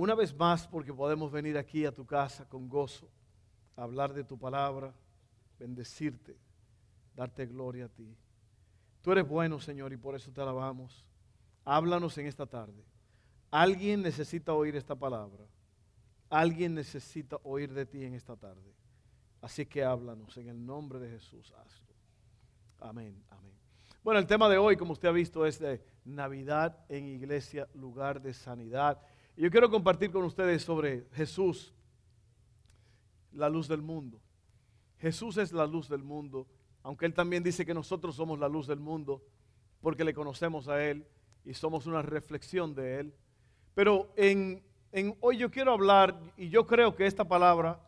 una vez más porque podemos venir aquí a tu casa con gozo, hablar de tu palabra, bendecirte, darte gloria a ti. Tú eres bueno, Señor, y por eso te alabamos. Háblanos en esta tarde. Alguien necesita oír esta palabra. Alguien necesita oír de ti en esta tarde. Así que háblanos en el nombre de Jesús. Hazlo. Amén, amén. Bueno, el tema de hoy, como usted ha visto, es de Navidad en iglesia, lugar de sanidad. Yo quiero compartir con ustedes sobre Jesús, la luz del mundo. Jesús es la luz del mundo, aunque Él también dice que nosotros somos la luz del mundo, porque le conocemos a Él y somos una reflexión de Él. Pero en, hoy yo quiero hablar, y yo creo que esta palabra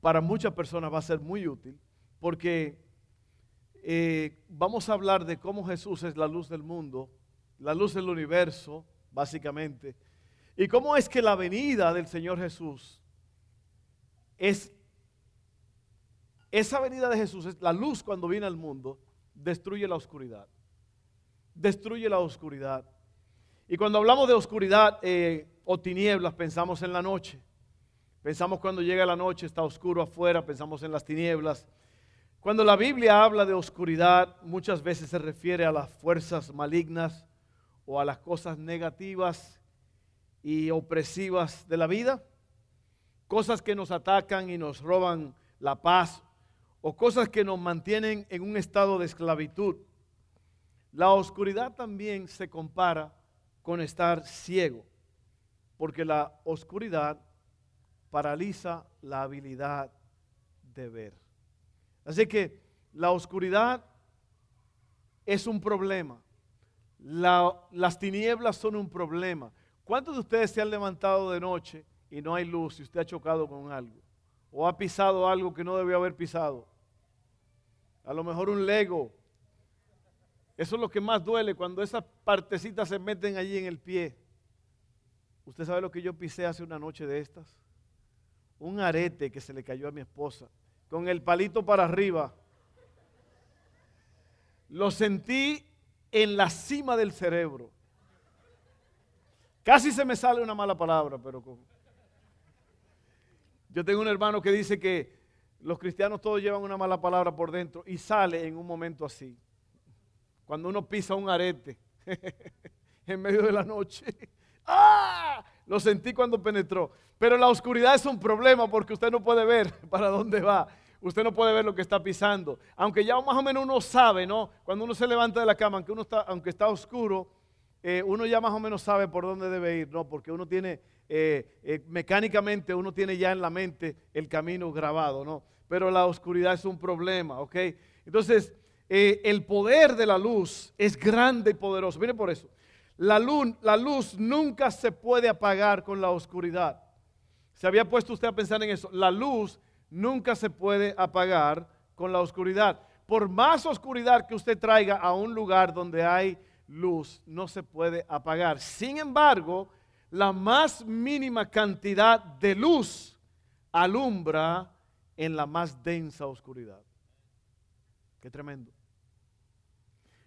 para muchas personas va a ser muy útil, porque eh, vamos a hablar de cómo Jesús es la luz del mundo, la luz del universo, básicamente, y cómo es que la venida del Señor Jesús es, esa venida de Jesús, es la luz cuando viene al mundo, destruye la oscuridad. Destruye la oscuridad. Y cuando hablamos de oscuridad eh, o tinieblas, pensamos en la noche. Pensamos cuando llega la noche, está oscuro afuera, pensamos en las tinieblas. Cuando la Biblia habla de oscuridad, muchas veces se refiere a las fuerzas malignas o a las cosas negativas y opresivas de la vida, cosas que nos atacan y nos roban la paz, o cosas que nos mantienen en un estado de esclavitud. La oscuridad también se compara con estar ciego, porque la oscuridad paraliza la habilidad de ver. Así que la oscuridad es un problema. las tinieblas son un problema. ¿Cuántos de ustedes se han levantado de noche y no hay luz y usted ha chocado con algo? ¿O ha pisado algo que no debió haber pisado? A lo mejor un lego. Eso es lo que más duele cuando esas partecitas se meten allí en el pie. ¿Usted sabe lo que yo pisé hace una noche de estas? Un arete que se le cayó a mi esposa, con el palito para arriba. Lo sentí en la cima del cerebro. Casi se me sale una mala palabra, pero yo tengo un hermano que dice que los cristianos todos llevan una mala palabra por dentro y sale en un momento así. Cuando uno pisa un arete en medio de la noche. ¡Ah! Lo sentí cuando penetró. Pero la oscuridad es un problema porque usted no puede ver para dónde va. Usted no puede ver lo que está pisando. Aunque ya más o menos uno sabe, ¿no? Cuando uno se levanta de la cama, aunque, uno está, aunque está oscuro, eh, uno ya más o menos sabe por dónde debe ir, ¿no? Porque uno tiene, eh, eh, mecánicamente uno tiene ya en la mente el camino grabado, ¿no? Pero la oscuridad es un problema, ¿ok? Entonces, el poder de la luz es grande y poderoso. Mire por eso. La luz, la luz nunca se puede apagar con la oscuridad. ¿Se había puesto usted a pensar en eso? La luz nunca se puede apagar con la oscuridad. Por más oscuridad que usted traiga a un lugar donde hay luz no se puede apagar. Sin embargo, la más mínima cantidad de luz alumbra en la más densa oscuridad. Qué tremendo.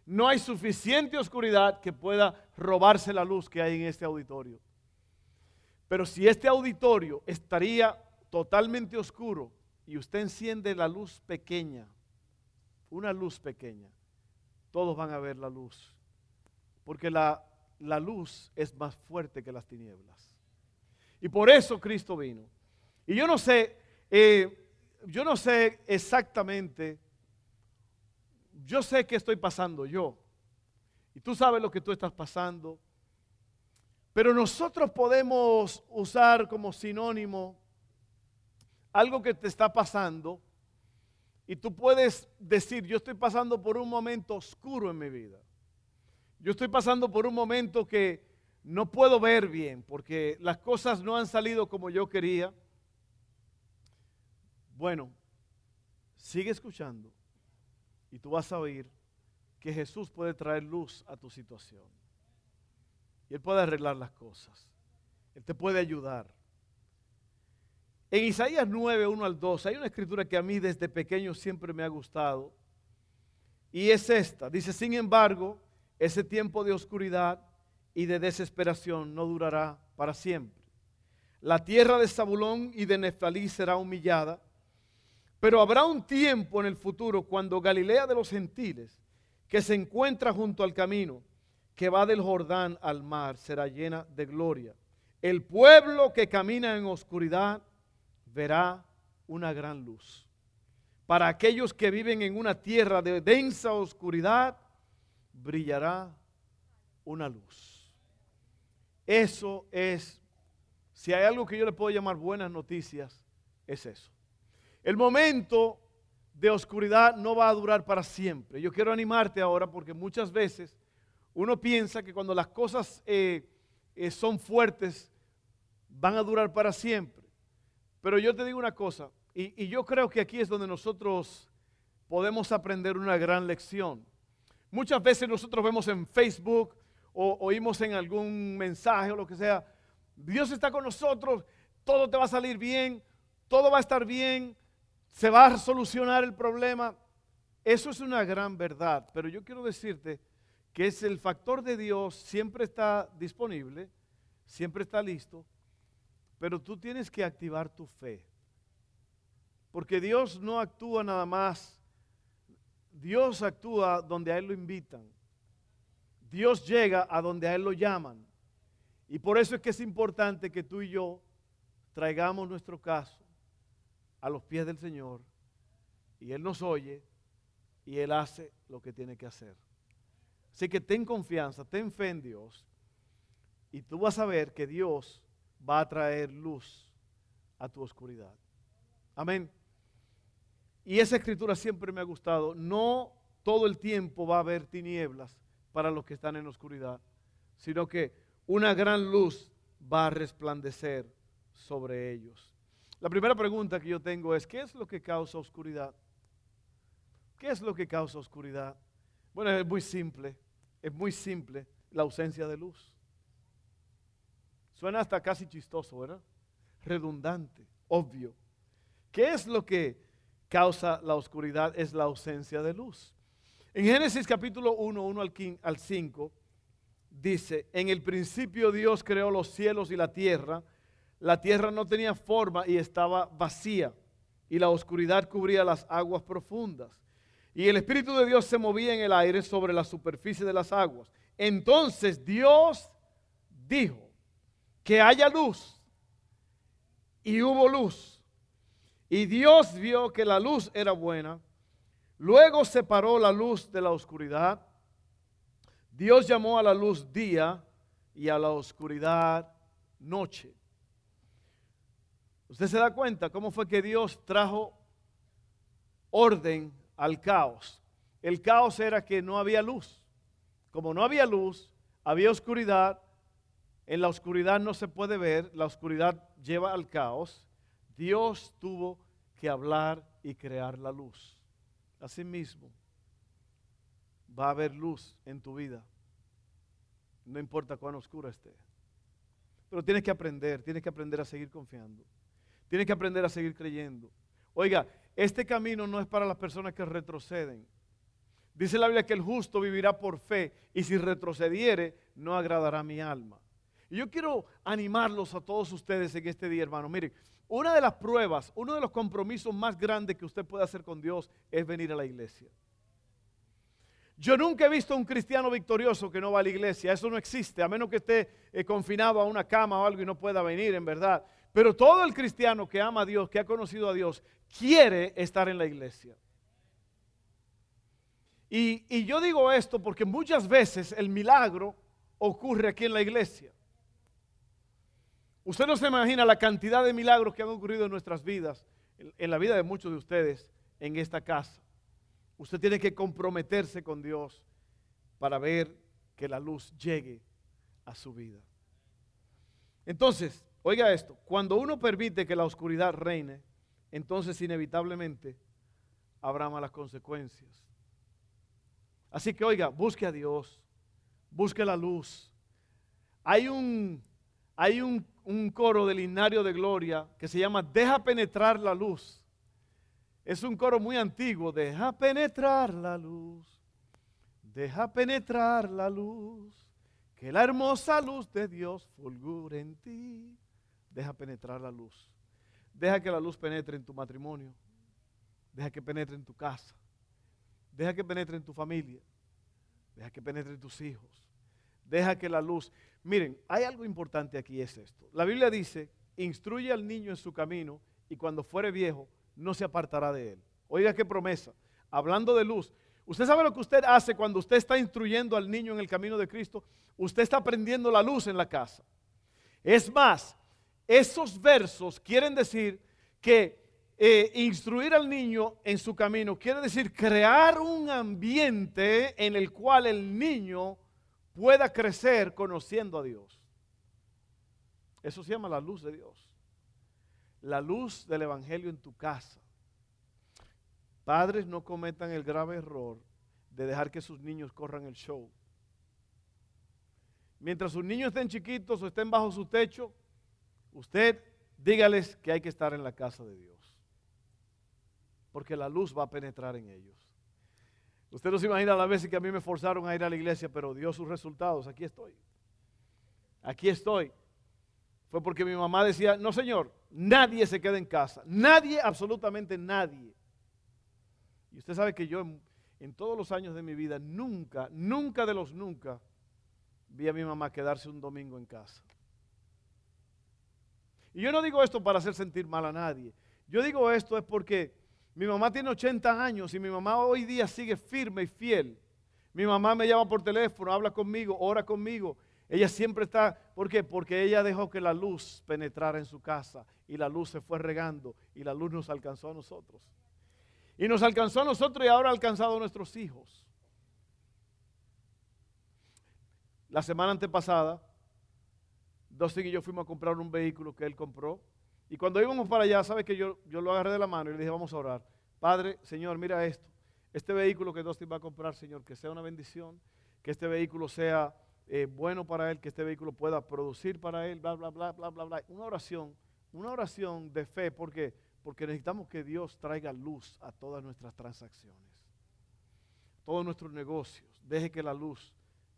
No hay suficiente oscuridad que pueda robarse la luz que hay en este auditorio. Pero si este auditorio estaría totalmente oscuro y usted enciende la luz pequeña, una luz pequeña, todos van a ver la luz porque la, luz es más fuerte que las tinieblas. Y por eso Cristo vino. Y yo no sé, eh, yo no sé exactamente, yo sé que estoy pasando yo. Y tú sabes lo que tú estás pasando. Pero nosotros podemos usar como sinónimo algo que te está pasando. Y tú puedes decir, yo estoy pasando por un momento oscuro en mi vida. Yo estoy pasando por un momento que no puedo ver bien porque las cosas no han salido como yo quería. Bueno, sigue escuchando y tú vas a oír que Jesús puede traer luz a tu situación. Y Él puede arreglar las cosas. Él te puede ayudar. En Isaías 9, 1 al 2, hay una escritura que a mí desde pequeño siempre me ha gustado. Y es esta. Dice, sin embargo, ese tiempo de oscuridad y de desesperación no durará para siempre. La tierra de Zabulón y de Neftalí será humillada, pero habrá un tiempo en el futuro cuando Galilea de los gentiles, que se encuentra junto al camino, que va del Jordán al mar, será llena de gloria. El pueblo que camina en oscuridad verá una gran luz. Para aquellos que viven en una tierra de densa oscuridad, brillará una luz. Eso es, si hay algo que yo le puedo llamar buenas noticias, es eso. El momento de oscuridad no va a durar para siempre. Yo quiero animarte ahora porque muchas veces uno piensa que cuando las cosas eh, eh, son fuertes van a durar para siempre. Pero yo te digo una cosa, y, yo creo que aquí es donde nosotros podemos aprender una gran lección. Muchas veces nosotros vemos en Facebook o oímos en algún mensaje o lo que sea, Dios está con nosotros, todo te va a salir bien, todo va a estar bien, se va a solucionar el problema. Eso es una gran verdad, pero yo quiero decirte que es el factor de Dios, siempre está disponible, siempre está listo, pero tú tienes que activar tu fe. Porque Dios no actúa nada más. Dios actúa donde a Él lo invitan. Dios llega a donde a Él lo llaman. Y por eso es que es importante que tú y yo traigamos nuestro caso a los pies del Señor y Él nos oye y Él hace lo que tiene que hacer. Así que ten confianza, ten fe en Dios y tú vas a ver que Dios va a traer luz a tu oscuridad. Amén. Y esa escritura siempre me ha gustado. No todo el tiempo va a haber tinieblas para los que están en oscuridad, sino que una gran luz va a resplandecer sobre ellos. La primera pregunta que yo tengo es, ¿qué es lo que causa oscuridad? ¿Qué es lo que causa oscuridad? Bueno, es muy simple, es muy simple, la ausencia de luz. Suena hasta casi chistoso, ¿verdad? Redundante, obvio. ¿Qué es lo que causa la oscuridad? Es la ausencia de luz. En Génesis capítulo 1, 1 al 5, dice, en el principio Dios creó los cielos y la tierra. La tierra no tenía forma y estaba vacía, y la oscuridad cubría las aguas profundas. Y el Espíritu de Dios se movía en el aire sobre la superficie de las aguas. Entonces Dios dijo, que haya luz. Y hubo luz. Y Dios vio que la luz era buena. Luego separó la luz de la oscuridad. Dios llamó a la luz día y a la oscuridad noche. Usted se da cuenta cómo fue que Dios trajo orden al caos. El caos era que no había luz. Como no había luz, había oscuridad, en la oscuridad no se puede ver, la oscuridad lleva al caos. Dios tuvo que hablar y crear la luz. Asimismo, va a haber luz en tu vida. No importa cuán oscura esté. Pero tienes que aprender, tienes que aprender a seguir confiando. Tienes que aprender a seguir creyendo. Oiga, este camino no es para las personas que retroceden. Dice la Biblia que el justo vivirá por fe y si retrocediere no agradará mi alma. Y yo quiero animarlos a todos ustedes en este día, hermano. Miren, una de las pruebas, uno de los compromisos más grandes que usted puede hacer con Dios es venir a la iglesia. Yo nunca he visto a un cristiano victorioso que no va a la iglesia. Eso no existe, a menos que esté eh, confinado a una cama o algo y no pueda venir, en verdad. Pero todo el cristiano que ama a Dios, que ha conocido a Dios, quiere estar en la iglesia. Y, y yo digo esto porque muchas veces el milagro ocurre aquí en la iglesia. Usted no se imagina la cantidad de milagros que han ocurrido en nuestras vidas, en la vida de muchos de ustedes en esta casa. Usted tiene que comprometerse con Dios para ver que la luz llegue a su vida. Entonces, oiga esto, cuando uno permite que la oscuridad reine, entonces inevitablemente habrá malas consecuencias. Así que oiga, busque a Dios, busque la luz. Hay un, hay un, un coro del himnario de gloria que se llama Deja penetrar la luz. Es un coro muy antiguo, deja penetrar la luz, deja penetrar la luz, que la hermosa luz de Dios fulgure en ti. Deja penetrar la luz. Deja que la luz penetre en tu matrimonio. Deja que penetre en tu casa. Deja que penetre en tu familia. Deja que penetre en tus hijos. Deja que la luz... Miren, hay algo importante aquí, es esto. La Biblia dice, instruye al niño en su camino y cuando fuere viejo no se apartará de él. Oiga qué promesa. Hablando de luz, usted sabe lo que usted hace cuando usted está instruyendo al niño en el camino de Cristo. Usted está prendiendo la luz en la casa. Es más, esos versos quieren decir que eh, instruir al niño en su camino quiere decir crear un ambiente en el cual el niño pueda crecer conociendo a Dios. Eso se llama la luz de Dios. La luz del Evangelio en tu casa. Padres no cometan el grave error de dejar que sus niños corran el show. Mientras sus niños estén chiquitos o estén bajo su techo, usted dígales que hay que estar en la casa de Dios. Porque la luz va a penetrar en ellos. Usted no se imagina las veces que a mí me forzaron a ir a la iglesia, pero dio sus resultados. Aquí estoy. Aquí estoy. Fue porque mi mamá decía, no señor, nadie se queda en casa. Nadie, absolutamente nadie. Y usted sabe que yo en, en todos los años de mi vida, nunca, nunca de los nunca, vi a mi mamá quedarse un domingo en casa. Y yo no digo esto para hacer sentir mal a nadie. Yo digo esto es porque mi mamá tiene 80 años y mi mamá hoy día sigue firme y fiel. Mi mamá me llama por teléfono, habla conmigo, ora conmigo. Ella siempre está, ¿por qué? Porque ella dejó que la luz penetrara en su casa y la luz se fue regando y la luz nos alcanzó a nosotros. Y nos alcanzó a nosotros y ahora ha alcanzado a nuestros hijos. La semana antepasada, Dustin y yo fuimos a comprar un vehículo que él compró. Y cuando íbamos para allá, ¿sabes que yo, yo lo agarré de la mano y le dije, vamos a orar. Padre, Señor, mira esto. Este vehículo que Dustin va a comprar, Señor, que sea una bendición, que este vehículo sea eh, bueno para él, que este vehículo pueda producir para él, bla, bla, bla, bla, bla, bla. Una oración, una oración de fe, porque porque necesitamos que Dios traiga luz a todas nuestras transacciones, todos nuestros negocios. Deje que la luz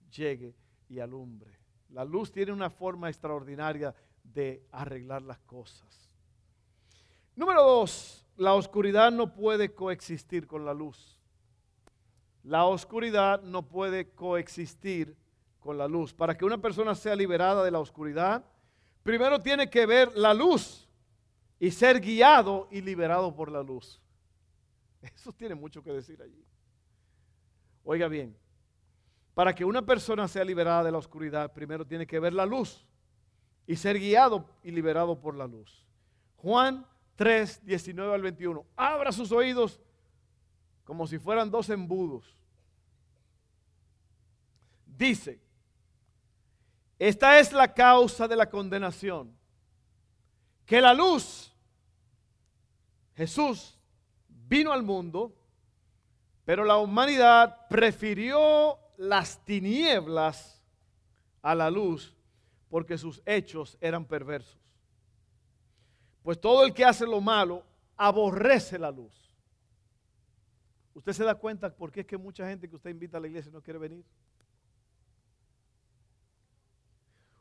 llegue y alumbre. La luz tiene una forma extraordinaria de arreglar las cosas. Número dos, la oscuridad no puede coexistir con la luz. La oscuridad no puede coexistir con la luz. Para que una persona sea liberada de la oscuridad, primero tiene que ver la luz y ser guiado y liberado por la luz. Eso tiene mucho que decir allí. Oiga bien, para que una persona sea liberada de la oscuridad, primero tiene que ver la luz y ser guiado y liberado por la luz. Juan 3, 19 al 21. Abra sus oídos como si fueran dos embudos. Dice, esta es la causa de la condenación, que la luz Jesús vino al mundo, pero la humanidad prefirió las tinieblas a la luz porque sus hechos eran perversos. Pues todo el que hace lo malo aborrece la luz. ¿Usted se da cuenta por qué es que mucha gente que usted invita a la iglesia no quiere venir?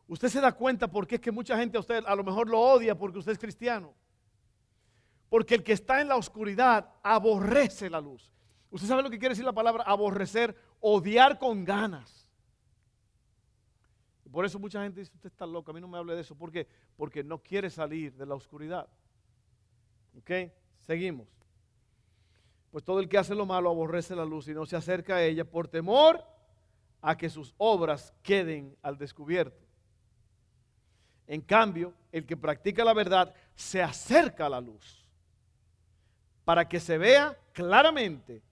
¿Usted se da cuenta por qué es que mucha gente a usted a lo mejor lo odia porque usted es cristiano? Porque el que está en la oscuridad aborrece la luz. ¿Usted sabe lo que quiere decir la palabra aborrecer? Odiar con ganas. Por eso mucha gente dice, usted está loco, a mí no me hable de eso. ¿Por qué? Porque no quiere salir de la oscuridad. ¿Ok? Seguimos. Pues todo el que hace lo malo aborrece la luz y no se acerca a ella por temor a que sus obras queden al descubierto. En cambio, el que practica la verdad se acerca a la luz para que se vea claramente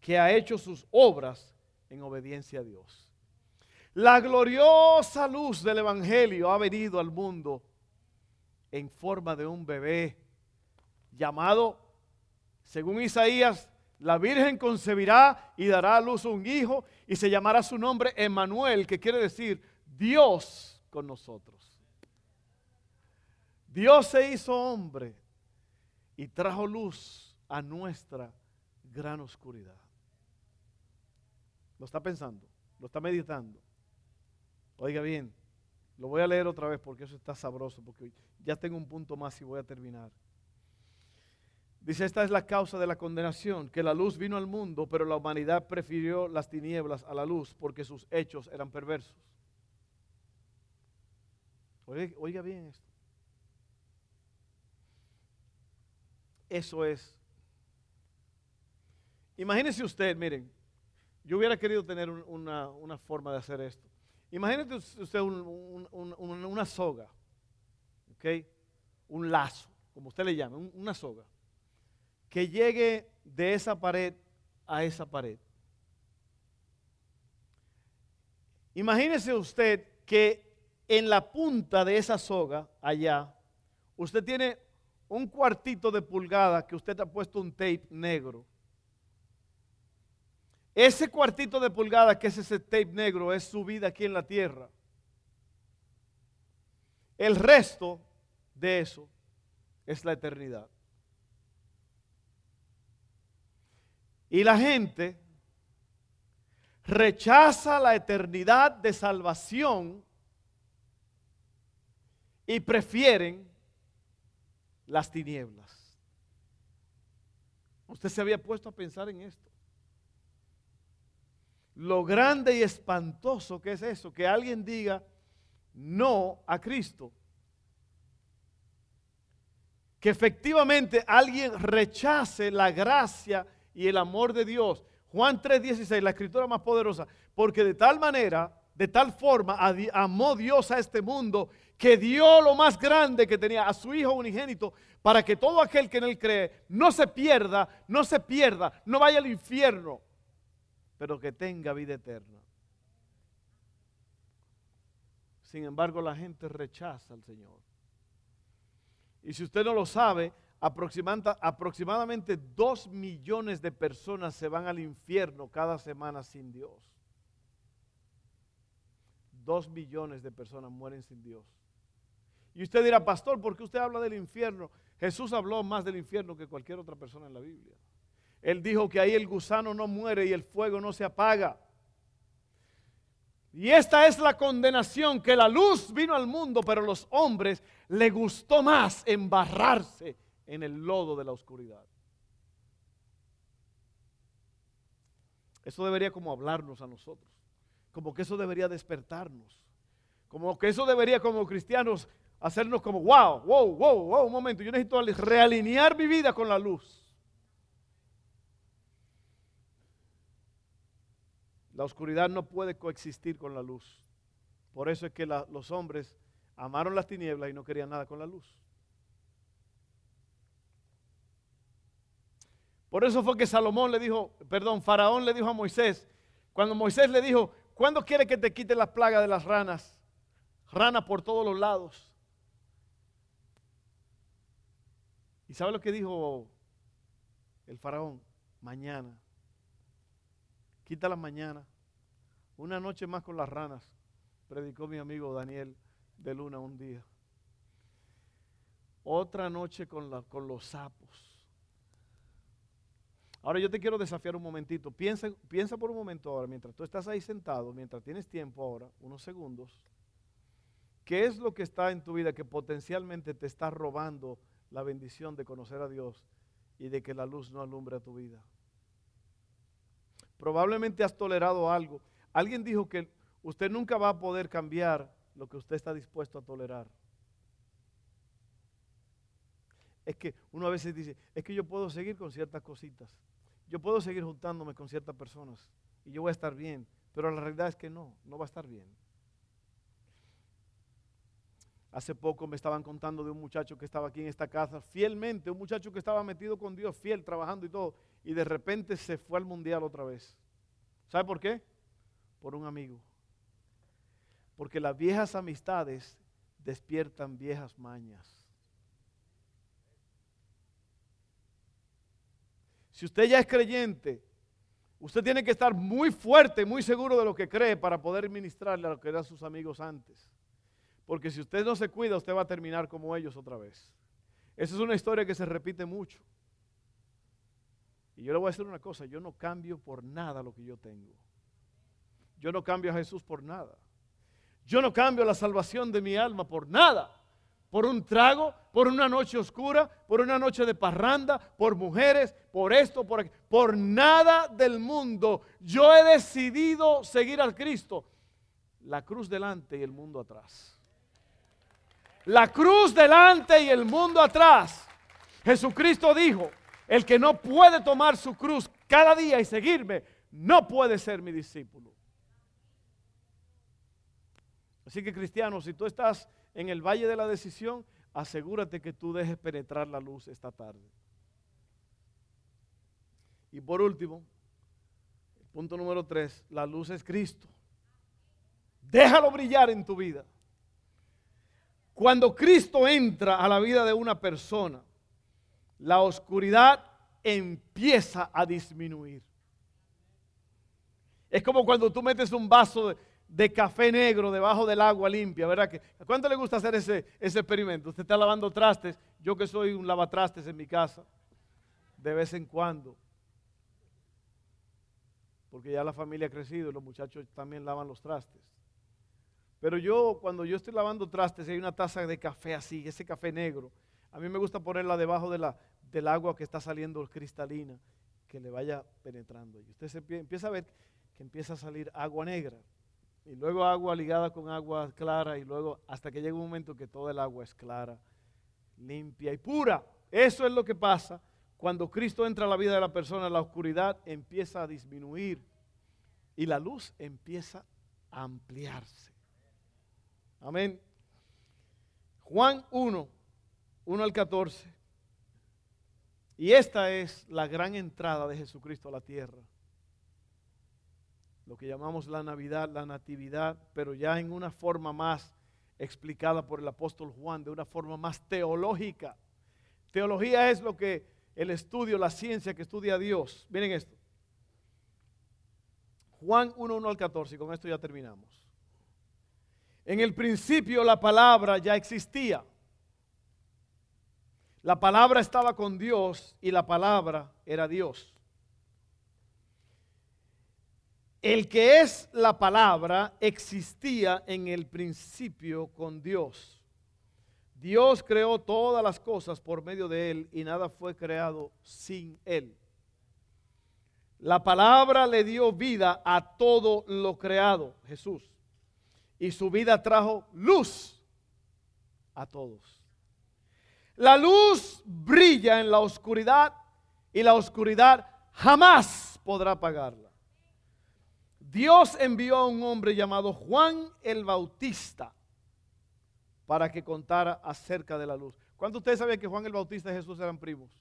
que ha hecho sus obras en obediencia a Dios. La gloriosa luz del Evangelio ha venido al mundo en forma de un bebé llamado, según Isaías, la Virgen concebirá y dará a luz un hijo y se llamará su nombre Emmanuel, que quiere decir Dios con nosotros. Dios se hizo hombre y trajo luz a nuestra gran oscuridad. Lo está pensando, lo está meditando. Oiga bien, lo voy a leer otra vez porque eso está sabroso, porque ya tengo un punto más y voy a terminar. Dice, esta es la causa de la condenación, que la luz vino al mundo, pero la humanidad prefirió las tinieblas a la luz porque sus hechos eran perversos. Oiga, bien esto. Eso es. Imagínese usted, miren, yo hubiera querido tener una, forma de hacer esto. Imagínese usted una soga, ¿ok? Un lazo, como usted le llama, una soga que llegue de esa pared a esa pared. Imagínese usted que en la punta de esa soga, allá, usted tiene un cuartito de pulgada que usted ha puesto un tape negro. Ese cuartito de pulgada que es ese tape negro es su vida aquí en la tierra. El resto de eso es la eternidad. Y la gente rechaza la eternidad de salvación y prefieren las tinieblas. Usted se había puesto a pensar en esto. Lo grande y espantoso que es eso, que alguien diga no a Cristo. Que efectivamente alguien rechace la gracia y el amor de Dios. Juan 3:16, la escritura más poderosa, porque de tal manera, de tal forma amó Dios a este mundo que dio lo más grande que tenía a su Hijo unigénito para que todo aquel que en él cree no se pierda, no se pierda, no vaya al infierno, pero que tenga vida eterna. Sin embargo, la gente rechaza al Señor. Y si usted no lo sabe, aproximadamente dos millones de personas se van al infierno cada semana sin Dios. Dos millones de personas mueren sin Dios. Y usted dirá, pastor, ¿por qué usted habla del infierno? Jesús habló más del infierno que cualquier otra persona en la Biblia. Él dijo que ahí el gusano no muere y el fuego no se apaga. Y esta es la condenación, que la luz vino al mundo, pero a los hombres le gustó más embarrarse en el lodo de la oscuridad. Eso debería como hablarnos a nosotros, como que eso debería despertarnos, como que eso debería como cristianos hacernos como, wow, wow, wow, wow, un momento, yo necesito realinear mi vida con la luz. La oscuridad no puede coexistir con la luz. Por eso es que los hombres amaron las tinieblas y no querían nada con la luz. Por eso fue que Salomón le dijo, perdón, Faraón le dijo a Moisés, cuando Moisés le dijo, ¿cuándo quiere que te quite las plagas de las ranas? Ranas por todos los lados. ¿Y sabe lo que dijo el faraón? Mañana. Quita mañana. Una noche más con las ranas. Predicó mi amigo Daniel de Luna un día. Otra noche con, los sapos. Ahora yo te quiero desafiar un momentito. Piensa, piensa por un momento ahora, mientras tú estás ahí sentado, mientras tienes tiempo ahora, unos segundos. ¿Qué es lo que está en tu vida que potencialmente te está robando la bendición de conocer a Dios y de que la luz no alumbre a tu vida? Probablemente has tolerado algo. Alguien dijo que usted nunca va a poder cambiar lo que usted está dispuesto a tolerar. Es que uno a veces dice, es que yo puedo seguir con ciertas cositas yo puedo seguir juntándome con ciertas personas y yo voy a estar bien, pero la realidad es que no, no va a estar bien. Hace poco me estaban contando de un muchacho que estaba aquí en esta casa fielmente, un muchacho que estaba metido con Dios, fiel, trabajando y todo, y de repente se fue al mundial otra vez. ¿Sabe por qué? Por un amigo. Porque las viejas amistades despiertan viejas mañas. Si usted ya es creyente, usted tiene que estar muy fuerte, muy seguro de lo que cree para poder ministrarle a lo que eran sus amigos antes. Porque si usted no se cuida, usted va a terminar como ellos otra vez. Esa es una historia que se repite mucho. Y yo le voy a decir una cosa, yo no cambio por nada lo que yo tengo. Yo no cambio a Jesús por nada. Yo no cambio la salvación de mi alma por nada. Por un trago, por una noche oscura, por una noche de parranda, por mujeres, por esto, por por nada del mundo. Yo he decidido seguir al Cristo. La cruz delante y el mundo atrás. La cruz delante y el mundo atrás. Jesucristo dijo, el que no puede tomar su cruz cada día y seguirme, no puede ser mi discípulo. Así que cristiano, si tú estás en el valle de la decisión, asegúrate que tú dejes penetrar la luz esta tarde. Y por último, punto número tres, la luz es Cristo. Déjalo brillar en tu vida. Cuando Cristo entra a la vida de una persona, la oscuridad empieza a disminuir. Es como cuando tú metes un vaso de, café negro debajo del agua limpia, ¿verdad? ¿A cuánto le gusta hacer ese, ese experimento? Usted está lavando trastes, yo que soy un lavatrastes en mi casa, de vez en cuando, porque ya la familia ha crecido y los muchachos también lavan los trastes. Pero yo, cuando yo estoy lavando trastes hay una taza de café así, ese café negro, a mí me gusta ponerla debajo del agua que está saliendo cristalina, que le vaya penetrando. Y usted empieza a ver que empieza a salir agua negra y luego agua ligada con agua clara y luego hasta que llega un momento que toda el agua es clara, limpia y pura. Eso es lo que pasa cuando Cristo entra a la vida de la persona, la oscuridad empieza a disminuir y la luz empieza a ampliarse. Amén. Juan 1, 1 al 14. Y esta es la gran entrada de Jesucristo a la tierra lo que llamamos la Navidad, la Natividad, pero ya en una forma más explicada por el apóstol Juan, de una forma más teológica. Teología es lo que el estudio, la ciencia que estudia a Dios. Miren esto. Juan 1, 1 al 14, y con esto ya terminamos. En el principio la palabra ya existía. La palabra estaba con Dios y la palabra era Dios. El que es la palabra existía en el principio con Dios. Dios creó todas las cosas por medio de Él y nada fue creado sin Él. La palabra le dio vida a todo lo creado, Jesús. Y su vida trajo luz a todos. La luz brilla en la oscuridad y la oscuridad jamás podrá apagarla. Dios envió a un hombre llamado Juan el Bautista para que contara acerca de la luz. ¿Cuántos de ustedes saben que Juan el Bautista y Jesús eran primos?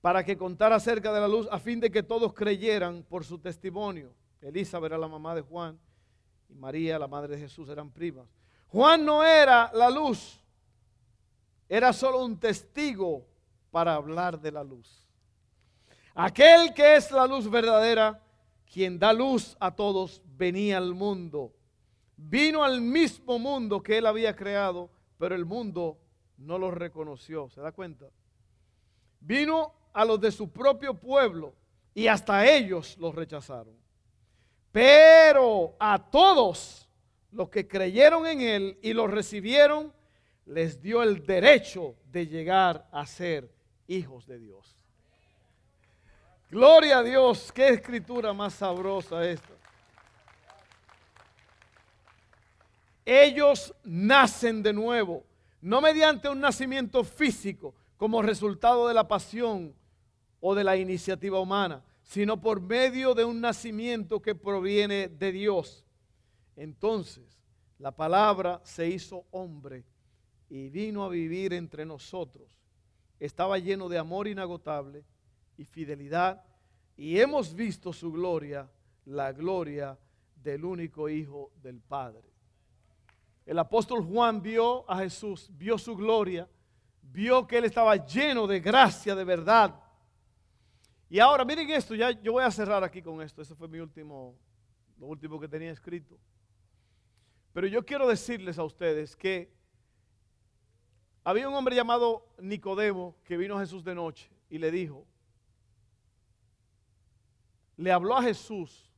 Para que contara acerca de la luz a fin de que todos creyeran por su testimonio. Elizabeth era la mamá de Juan y María, la madre de Jesús, eran primas. Juan no era la luz, era solo un testigo para hablar de la luz. Aquel que es la luz verdadera, quien da luz a todos, venía al mundo. Vino al mismo mundo que él había creado, pero el mundo no lo reconoció. ¿Se da cuenta? Vino a los de su propio pueblo y hasta ellos los rechazaron. Pero a todos los que creyeron en él y lo recibieron, les dio el derecho de llegar a ser hijos de Dios. Gloria a Dios, qué escritura más sabrosa esta. Ellos nacen de nuevo, no mediante un nacimiento físico como resultado de la pasión o de la iniciativa humana, sino por medio de un nacimiento que proviene de Dios. Entonces, la palabra se hizo hombre y vino a vivir entre nosotros. Estaba lleno de amor inagotable y fidelidad, y hemos visto su gloria, la gloria del único Hijo del Padre. El apóstol Juan vio a Jesús, vio su gloria, vio que él estaba lleno de gracia, de verdad. Y ahora, miren esto, ya yo voy a cerrar aquí con esto. Ese fue mi último, lo último que tenía escrito. Pero yo quiero decirles a ustedes que había un hombre llamado Nicodemo que vino a Jesús de noche y le dijo, le habló a Jesús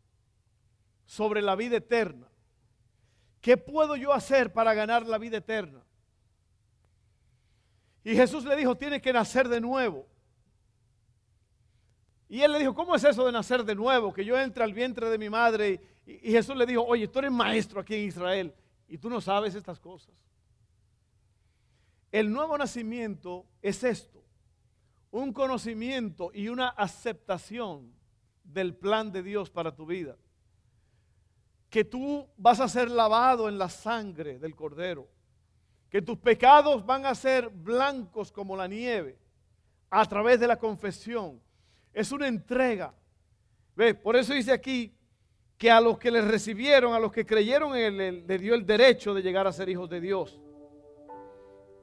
sobre la vida eterna. ¿Qué puedo yo hacer para ganar la vida eterna? Y Jesús le dijo, tienes que nacer de nuevo. Y él le dijo, ¿cómo es eso de nacer de nuevo? Que yo entre al vientre de mi madre. Y, Jesús le dijo, oye, tú eres maestro aquí en Israel y tú no sabes estas cosas. El nuevo nacimiento es esto, un conocimiento y una aceptación del plan de Dios para tu vida. Que tú vas a ser lavado en la sangre del cordero que tus pecados van a ser blancos como la nieve a través de la confesión. Es una entrega. ¿Ve? Por eso dice aquí que a los que le recibieron, a los que creyeron en él, le dio el derecho de llegar a ser hijos de Dios.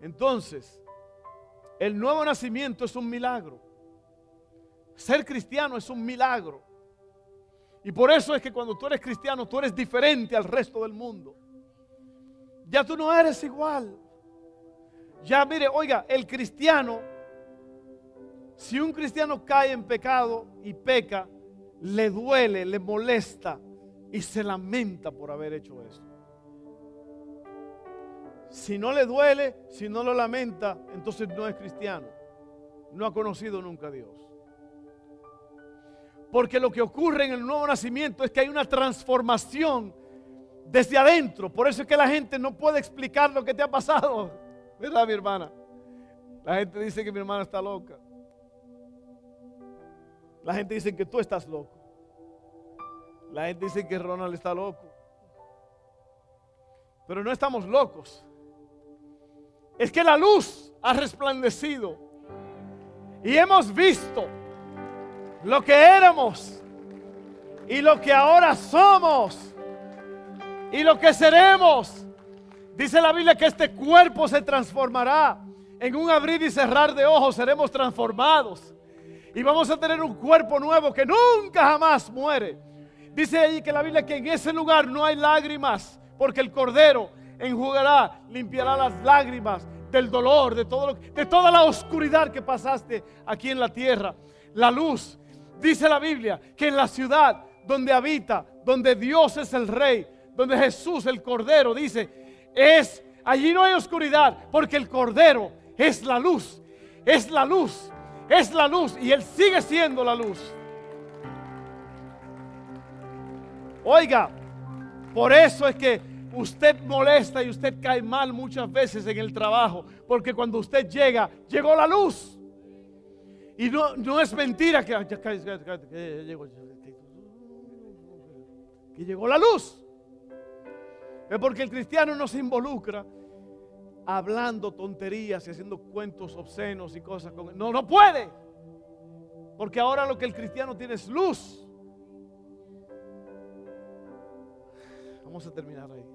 Entonces, el nuevo nacimiento es un milagro. Ser cristiano es un milagro. Y por eso es que cuando tú eres cristiano, tú eres diferente al resto del mundo. Ya tú no eres igual. Ya mire, oiga, el cristiano, si un cristiano cae en pecado y peca, le duele, le molesta y se lamenta por haber hecho eso. Si no le duele, si no lo lamenta, entonces no es cristiano. No ha conocido nunca a Dios. Porque lo que ocurre en el nuevo nacimiento es que hay una transformación desde adentro. Por eso es que la gente no puede explicar lo que te ha pasado. ¿Verdad, mi hermana? La gente dice que mi hermana está loca. La gente dice que tú estás loco. La gente dice que Ronald está loco. Pero no estamos locos. Es que la luz ha resplandecido. Y hemos visto lo que éramos y lo que ahora somos y lo que seremos. Dice la Biblia que este cuerpo se transformará. En un abrir y cerrar de ojos seremos transformados. Y vamos a tener un cuerpo nuevo que nunca jamás muere. Dice ahí que la Biblia que en ese lugar no hay lágrimas, porque el Cordero enjugará, limpiará las lágrimas del dolor, de, todo de toda la oscuridad que pasaste aquí en la tierra. La luz, dice la Biblia, que en la ciudad donde habita, donde Dios es el rey, donde Jesús, el Cordero, dice, es, allí no hay oscuridad, porque el Cordero es la luz, es la luz, es la luz, y Él sigue siendo la luz. Oiga, por eso es que usted molesta y usted cae mal muchas veces en el trabajo, porque cuando usted llega, llegó la luz. Y no, no es mentira que, que llegó la luz. Es porque el cristiano no se involucra hablando tonterías y haciendo cuentos obscenos y cosas. Con... No, no puede. Porque ahora lo que el cristiano tiene es luz. Vamos a terminar ahí.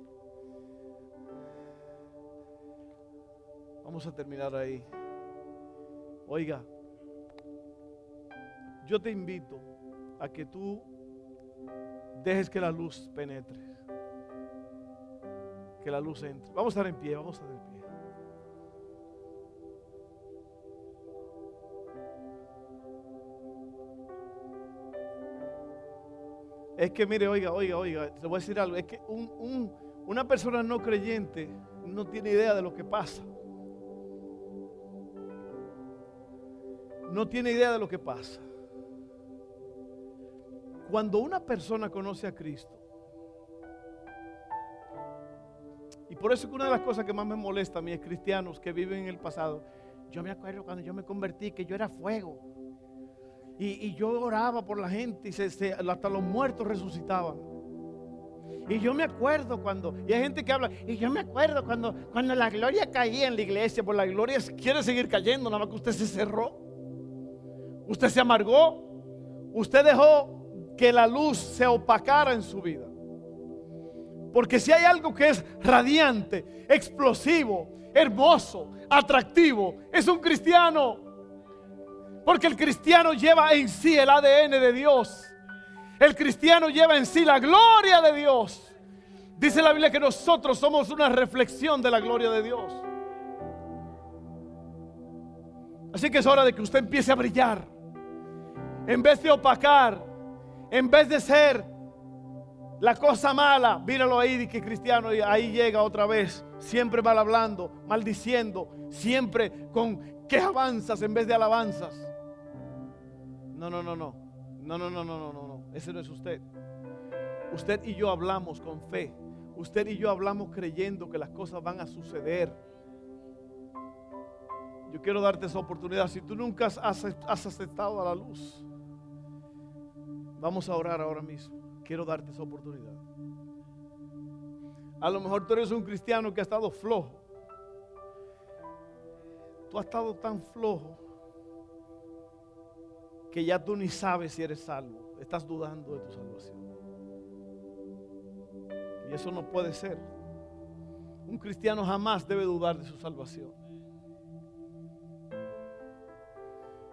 Vamos a terminar ahí. Oiga, yo te invito a que tú dejes que la luz penetre que la luz entre. Vamos a estar en pie, vamos a estar en pie. Es que mire, oiga, oiga, oiga, te voy a decir algo. Es que una persona no creyente no tiene idea de lo que pasa. No tiene idea de lo que pasa. Cuando una persona conoce a Cristo, Y por eso que una de las cosas que más me molesta a mí es cristianos que viven en el pasado. Yo me acuerdo cuando yo me convertí que yo era fuego. Y, yo oraba por la gente y hasta los muertos resucitaban. Y yo me acuerdo cuando, y hay gente que habla, y yo me acuerdo cuando, cuando la gloria caía en la iglesia, por la gloria quiere seguir cayendo, nada más que usted se cerró, usted se amargó, usted dejó que la luz se opacara en su vida. Porque si hay algo que es radiante, explosivo hermoso, atractivo, es un cristiano. Porque el cristiano lleva en sí el ADN de Dios. El cristiano lleva en sí la gloria de Dios. Dice la Biblia que nosotros somos una reflexión de la gloria de Dios. Así que es hora de que usted empiece a brillar. En vez de opacar, en vez de ser la cosa mala, míralo ahí, que cristiano ahí llega otra vez, siempre mal hablando, maldiciendo, siempre con que avanzas en vez de alabanzas. No, no, no, no. No, no, no, no, no, no, no. Ese no es usted. Usted y yo hablamos con fe. Usted y yo hablamos creyendo que las cosas van a suceder. Yo quiero darte esa oportunidad. Si tú nunca has, aceptado a la luz, vamos a orar ahora mismo quiero darte esa oportunidad. A lo mejor tú eres un cristiano que ha estado flojo. Tú has estado tan flojo que ya tú ni sabes si eres salvo. Estás dudando de tu salvación. Y eso no puede ser. Un cristiano jamás debe dudar de su salvación.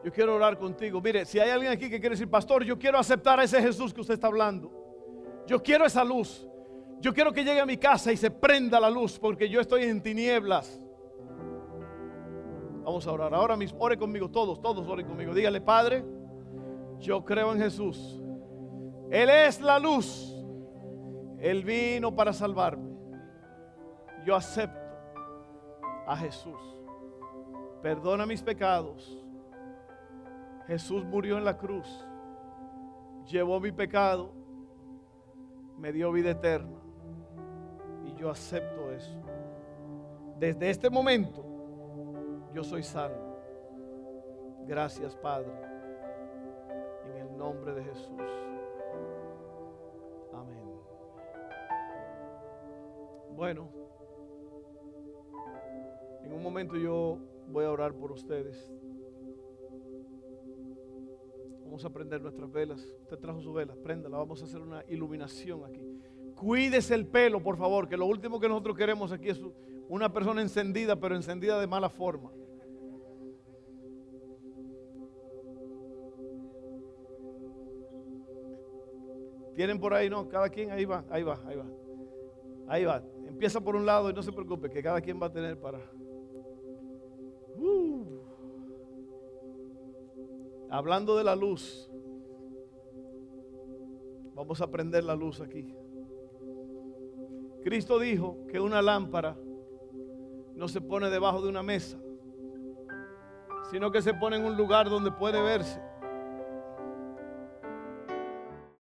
Yo quiero orar contigo. Mire, si hay alguien aquí que quiere decir, pastor, yo quiero aceptar a ese Jesús que usted está hablando. Yo quiero esa luz. Yo quiero que llegue a mi casa y se prenda la luz porque yo estoy en tinieblas. Vamos a orar. Ahora mismo, ore conmigo, todos, todos oren conmigo. Dígale, Padre, yo creo en Jesús. Él es la luz. Él vino para salvarme. Yo acepto a Jesús. Perdona mis pecados. Jesús murió en la cruz. Llevó mi pecado me dio vida eterna. Y yo acepto eso. Desde este momento, yo soy salvo. Gracias, Padre. Nombre de Jesús. Amén. Bueno, en un momento yo voy a orar por ustedes. Vamos a prender nuestras velas. Usted trajo su vela, préndala. Vamos a hacer una iluminación aquí. Cuídese el pelo, por favor, que lo último que nosotros queremos aquí es una persona encendida, pero encendida de mala forma. Tienen por ahí, no, cada quien ahí va, ahí va, ahí va. Ahí va. Empieza por un lado y no se preocupe, que cada quien va a tener para. Uh. Hablando de la luz, vamos a prender la luz aquí. Cristo dijo que una lámpara no se pone debajo de una mesa, sino que se pone en un lugar donde puede verse.